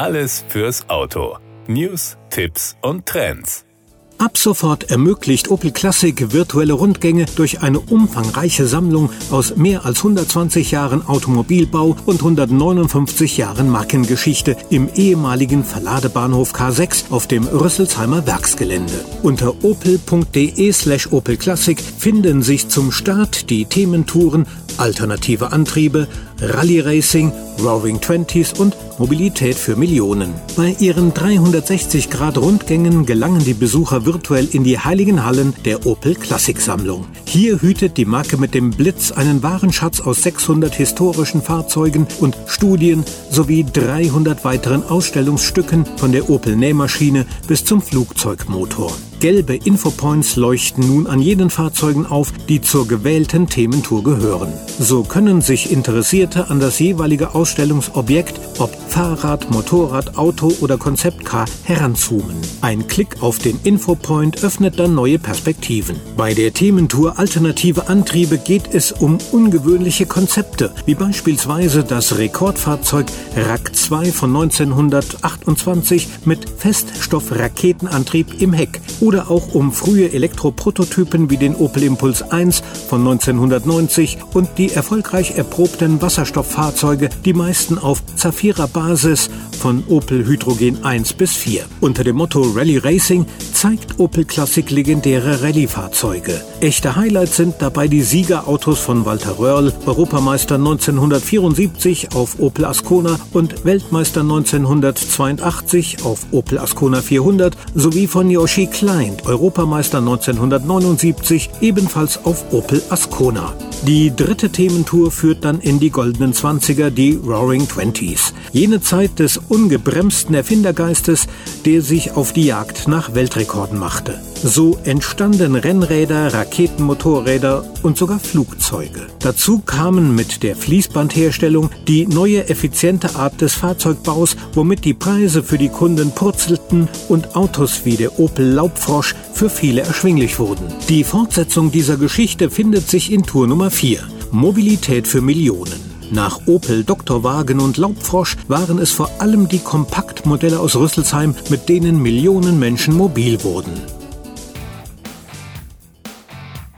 Alles fürs Auto. News, Tipps und Trends. Ab sofort ermöglicht Opel Classic virtuelle Rundgänge durch eine umfangreiche Sammlung aus mehr als 120 Jahren Automobilbau und 159 Jahren Markengeschichte im ehemaligen Verladebahnhof K6 auf dem Rüsselsheimer Werksgelände. Unter opel.de slash Opel Classic finden sich zum Start die Thementouren alternative Antriebe, Rallye Racing, Roaring Twenties und Mobilität für Millionen. Bei ihren 360-Grad-Rundgängen gelangen die Besucher virtuell in die heiligen Hallen der Opel Klassik-Sammlung. Hier hütet die Marke mit dem Blitz einen Warenschatz aus 600 historischen Fahrzeugen und Studien sowie 300 weiteren Ausstellungsstücken von der Opel Nähmaschine bis zum Flugzeugmotor. Gelbe Infopoints leuchten nun an jenen Fahrzeugen auf, die zur gewählten Thementour gehören. So können sich Interessierte an das jeweilige Ausstellungsobjekt, ob Fahrrad, Motorrad, Auto oder Konzeptcar, heranzoomen. Ein Klick auf den Infopoint öffnet dann neue Perspektiven. Bei der Thementour Alternative Antriebe geht es um ungewöhnliche Konzepte, wie beispielsweise das Rekordfahrzeug RAK 2 von 1928 mit Feststoffraketenantrieb im Heck oder auch um frühe Elektroprototypen wie den Opel Impuls 1 von 1990 und die erfolgreich erprobten Wasserstofffahrzeuge, die meisten auf Zafira-Basis von Opel Hydrogen 1 bis 4. Unter dem Motto Rally Racing zeigt Opel Classic legendäre Rallye-Fahrzeuge. Echte Highlights sind dabei die Siegerautos von Walter Röhrl, Europameister 1974 auf Opel Ascona und Weltmeister 1982 auf Opel Ascona 400 sowie von Yoshi Klein Europameister 1979, ebenfalls auf Opel Ascona. Die dritte Thementour führt dann in die goldenen Zwanziger, die Roaring Twenties. Jene Zeit des ungebremsten Erfindergeistes, der sich auf die Jagd nach Weltrekorden machte. So entstanden Rennräder, Raketenmotorräder und sogar Flugzeuge. Dazu kamen mit der Fließbandherstellung die neue effiziente Art des Fahrzeugbaus, womit die Preise für die Kunden purzelten und Autos wie der Opel Laubfrosch für viele erschwinglich wurden. Die Fortsetzung dieser Geschichte findet sich in Tour Nummer 4. Mobilität für Millionen. Nach Opel, Doktorwagen und Laubfrosch waren es vor allem die Kompaktmodelle aus Rüsselsheim, mit denen Millionen Menschen mobil wurden.